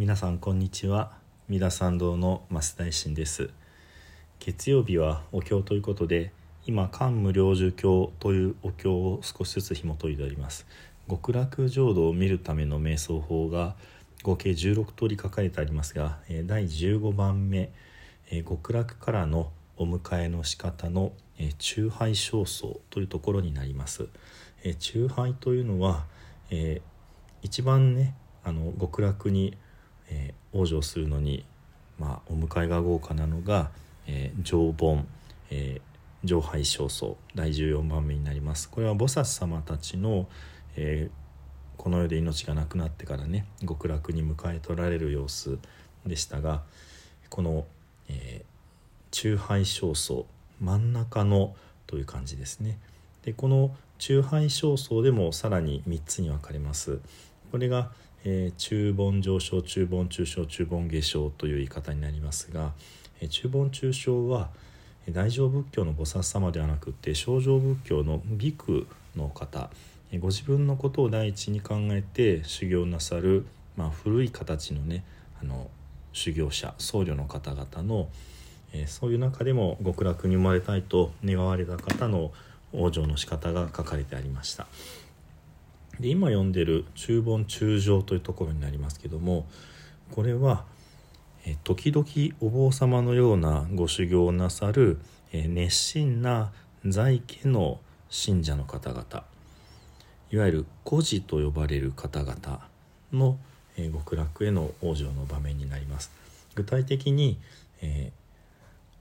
皆さんこんにちは。三田参道の増大臣です。月曜日はお経ということで今漢無量寿経というお経を少しずつ紐解いております。極楽浄土を見るための瞑想法が合計16通り書かれてありますが第15番目極楽からのお迎えの仕方の中拝焦燥というところになります。中拝というのは一番ねあの極楽にえー、往生するのに、まあ、お迎えが豪華なのが、えー、上盆、えー、上拝正僧第14番目になります。これは菩薩様たちの、えー、この世で命がなくなってからね極楽に迎え取られる様子でしたがこの、えー、中拝正僧真ん中のという感じですね。でこの中拝正僧でもさらに3つに分かれます。これが、えー、中盆上昇中盆中小中盆下昇という言い方になりますが、えー、中盆中小は大乗仏教の菩薩様ではなくて小乗仏教のビクの方ご自分のことを第一に考えて修行なさる、まあ、古い形のねあの修行者僧侶の方々の、えー、そういう中でも極楽に生まれたいと願われた方の往生の仕方が書かれてありました。で今読んでる「中盆中上」というところになりますけどもこれは時々お坊様のようなご修行をなさる熱心な在家の信者の方々いわゆる孤児と呼ばれる方々の、極楽への往生の場面になります。具体的に、え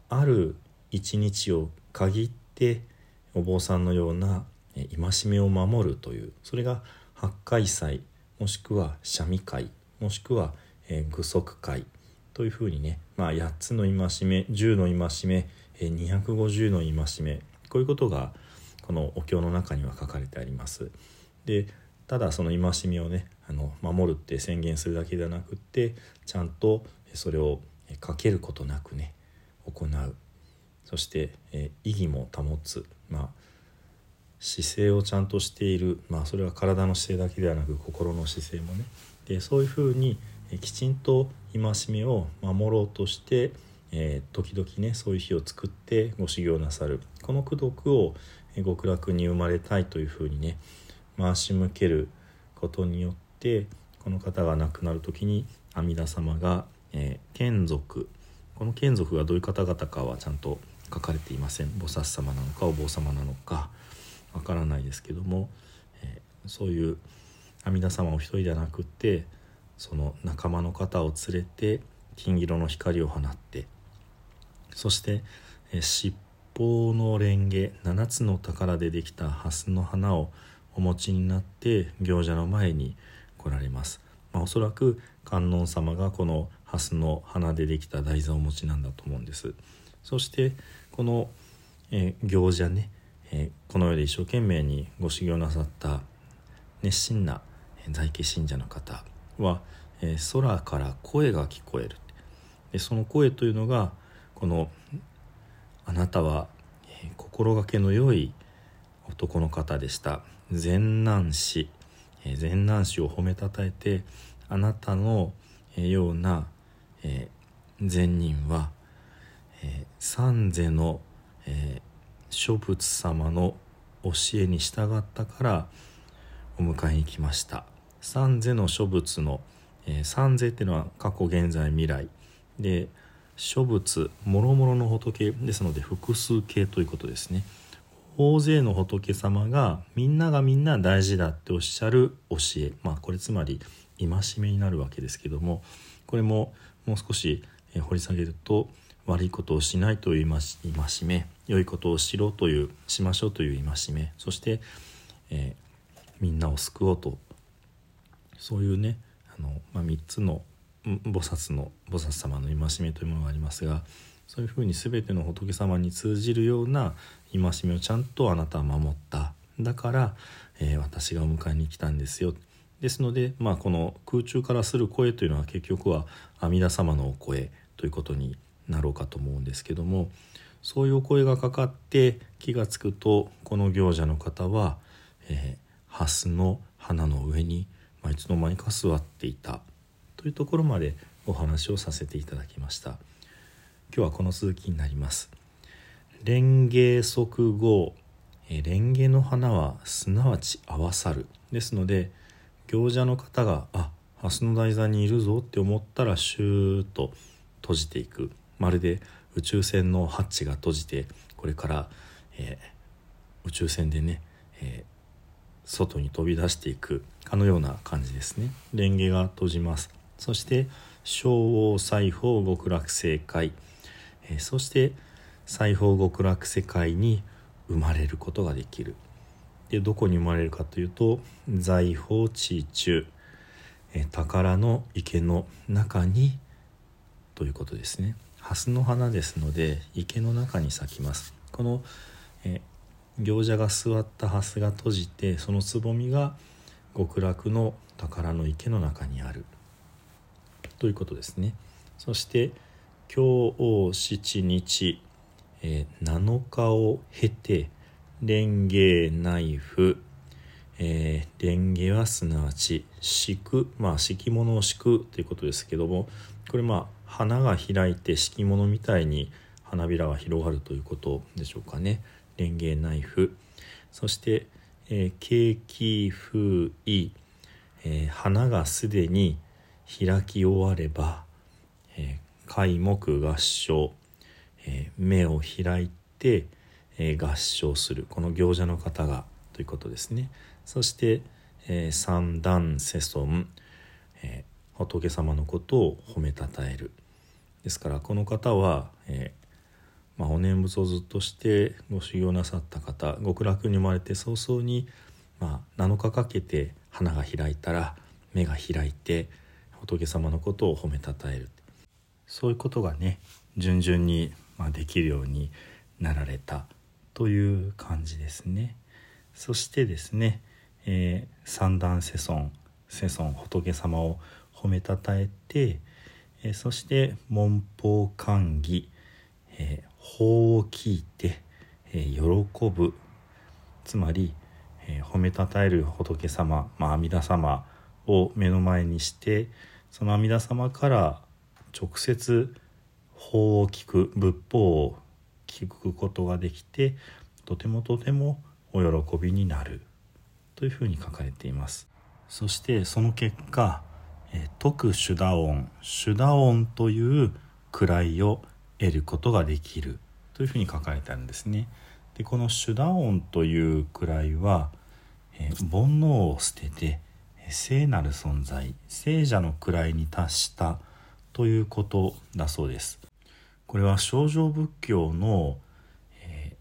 ー、ある一日を限ってお坊さんのような戒めを守るというそれが八戒祭もしくは三味会もしくは、えー、具足会というふうにね、まあ、8つの戒め10の戒め、250の戒めこういうことがこのお経の中には書かれてあります。でただその戒めをねあの守るって宣言するだけではなくってちゃんとそれをかけることなくね行うそして、え、意義も保つまあ姿勢をちゃんとしている、まあ、それは体の姿勢だけではなく心の姿勢もね。でそういうふうにきちんと戒めを守ろうとして、えー、時々ねそういう日を作ってご修行なさる。この功徳を極楽に生まれたいというふうにね回し向けることによってこの方が亡くなる時に阿弥陀様が、えー、眷属。この眷属がどういう方々かはちゃんと書かれていません。菩薩様なのかお坊様なのか。わからないですけども、えー、そういう阿弥陀様お一人ではなくってその仲間の方を連れて金色の光を放ってそして、えー、尻尾の蓮華7つの宝でできた蓮の花をお持ちになって行者の前に来られます。まあ、おそらく観音様がこの蓮の花でできた台座をお持ちなんだと思うんです。そしてこの、えー、行者ねえー、この世で一生懸命にご修行なさった熱心な在家信者の方は、えー、空から声が聞こえる。でその声というのがこの「あなたは、えー、心がけの良い男の方でした」善男子、えー、善男子を褒めたたえてあなたの、ような、えー、善人は、えー、三世の、えー、諸仏様の教えに従ったからお迎えに来ました。三世の諸仏の、えー、三世っていうのは過去現在未来。で諸仏もろもろの仏ですので複数形ということですね。大勢の仏様がみんながみんな大事だっておっしゃる教え。まあこれつまり戒めになるわけですけどもこれももう少し掘り下げると悪いことをしないという戒め良いことをしろというしましょうという戒めそして、えー、みんなを救おうと。そういうねあの、まあ、3つの菩薩の菩薩様の戒めというものがありますがそういうふうに全ての仏様に通じるような戒めをちゃんとあなたは守った。だから、えー、私がお迎えに来たんですよ。ですので、まあ、この空中からする声というのは結局は阿弥陀様のお声ということになろうかと思うんですけどもそういうお声がかかって気が付くとこの行者の方は、えー、蓮の花の上に、まあ、いつの間にか座っていた。というところまでお話をさせていただきました。今日はこの続きになります。蓮華即合。蓮華の花はすなわち合わさる。ですので行者の方があ蓮の台座にいるぞって思ったらシューッと閉じていく。まるで宇宙船のハッチが閉じてこれから、えー、宇宙船でね、えー、外に飛び出していくかのような感じですね。蓮華が閉じます。そして小王西方極楽世界、えー、そして西方極楽世界に生まれることができる。でどこに生まれるかというと財宝地中、え宝の池の中にということですね。蓮の花ですので池の中に咲きます。この、え行者が座った蓮が閉じてそのつぼみが極楽の宝の池の中にある。ということですね。そして今日七日、え、7日を経て蓮華ナイフえー、蓮華はすなわち敷くまあ敷物を敷くということですけどもこれまあ花が開いて敷物みたいに花びらが広がるということでしょうかね。レンゲナイフ。そして、えー、ケーキ風意、えー、花がすでに開き終われば、えー、開目合唱、えー、目を開いて、えー、合唱する。この行者の方がということですね。そして、えー、三段世尊、えー、仏様のことを褒めたたえる。ですからこの方は、えー、まあ、お念仏をずっとしてご修行なさった方極楽に生まれて早々に、まあ、7日かけて花が開いたら目が開いて仏様のことを褒めたたえるそういうことがね順々に、まあ、できるようになられたという感じですね。そしてですね、えー、三段世尊世尊仏様を褒めたたえて、え、そして文法歓義、え、法を聞いて、え、喜ぶ。つまり、え、褒めたたえる仏様、まあ、阿弥陀様を目の前にしてその阿弥陀様から直接法を聞く仏法を聞くことができてとてもとてもお喜びになる。というふうに書かれています。そしてその結果徳主打音主打音という位を得ることができるというふうに書かれてあるんですね。でこの主打音という位はえ煩悩を捨てて聖なる存在聖者の位に達したということだそうです。これは少女仏教の、え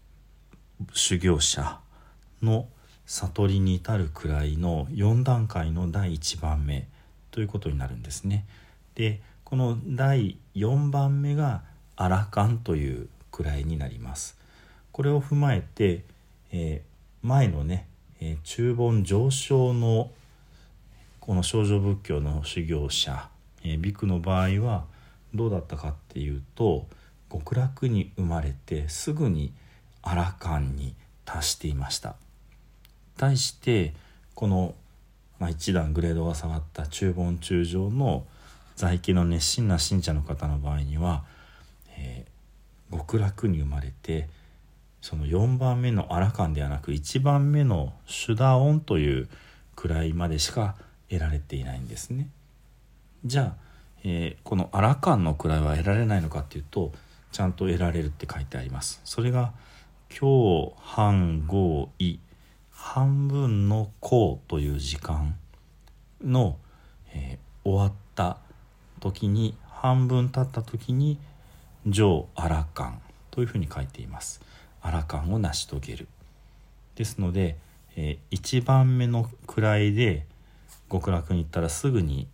ー、修行者の悟りに至る位の4段階の第1番目。ということになるんですね。でこの第4番目がアラカンという位になります。これを踏まえて、えー、前のね、えー、中盆上昇のこの少女仏教の修行者、えー、ビクの場合はどうだったかっていうと極楽に生まれてすぐにアラカンに達していました。対してこの、まあ、一段グレードが下がった中盆中上の在家の熱心な信者の方の場合には、えー、極楽に生まれてその4番目のアラカンではなく1番目のシュダオンという位までしか得られていないんですね。じゃあ、えー、このアラカンの位は得られないのかっていうとちゃんと得られるって書いてあります。それが今日半合意半分の項という時間の、えー、終わった時に半分経った時に上アラカンというふうに書いています。アラカンを成し遂げる。ですので、えー、1番目の位で極楽に行ったらすぐに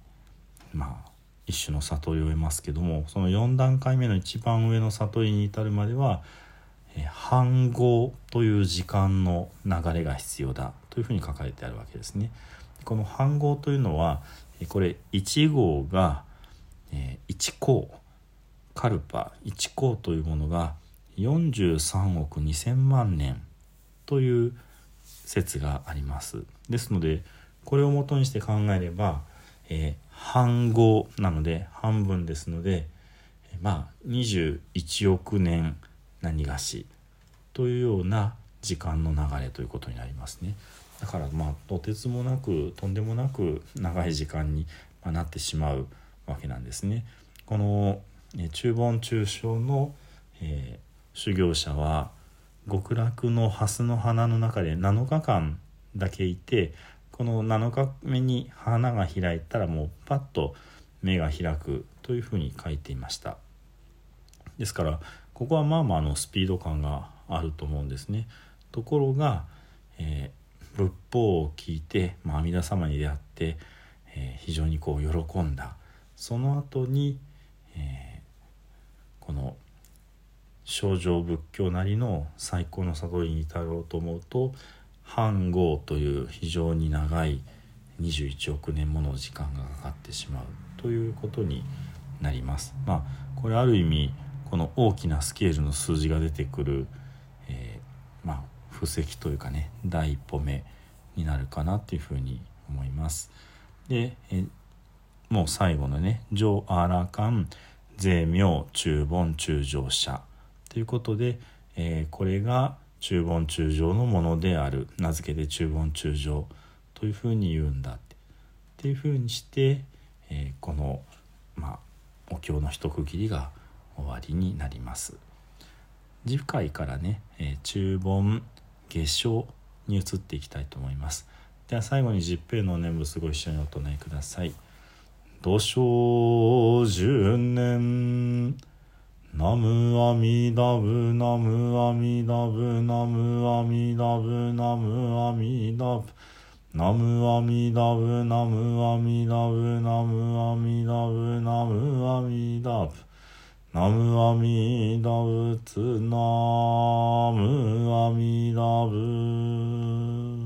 まあ一種の悟りを得ますけどもその4段階目の一番上の悟りに至るまでは半号という時間の流れが必要だというふうに書かれてあるわけですね。この半号というのはこれ1号が1項カルパ1項というものが43億2,000万年という説があります。ですのでこれをもとにして考えれば、えー、半号なので半分ですのでまあ21億年何がしというような時間の流れということになりますね。だからまあとてつもなくとんでもなく長い時間になってしまうわけなんですね。この中盆中小の、えー、修行者は極楽の蓮の花の中で7日間だけいてこの7日目に花が開いたらもうパッと目が開くというふうに書いていましたですからここはまあまあのスピード感があると思うんですねところが、えー、仏法を聞いて、まあ、阿弥陀様に出会って、えー、非常にこう喜んだその後に、えー、この正常仏教なりの最高の悟りに至ろうと思うと半号という非常に長い21億年もの時間がかかってしまうということになります。まあこれある意味この大きなスケールの数字が出てくる、えー、まあ布石というかね第一歩目になるかなっていうふうに思います。で、えもう最後のね「上アラカン税名中盆中上者」ということで、えー、これが中盆中上のものである名付けて中盆中上というふうに言うんだっていうふうにして、えー、この、まあ、お経の一区切りが終わりになります。次回からね、えー、中盆下生に移っていきたいと思います。では最後に十平の念仏ご一緒にお唱えください。土生十年ナムアミダブナムアミダブナムアミダブナムアミダブナムアミダブナムアミダブナムアミダブナムアミダブナムアミダブツナムアミダブ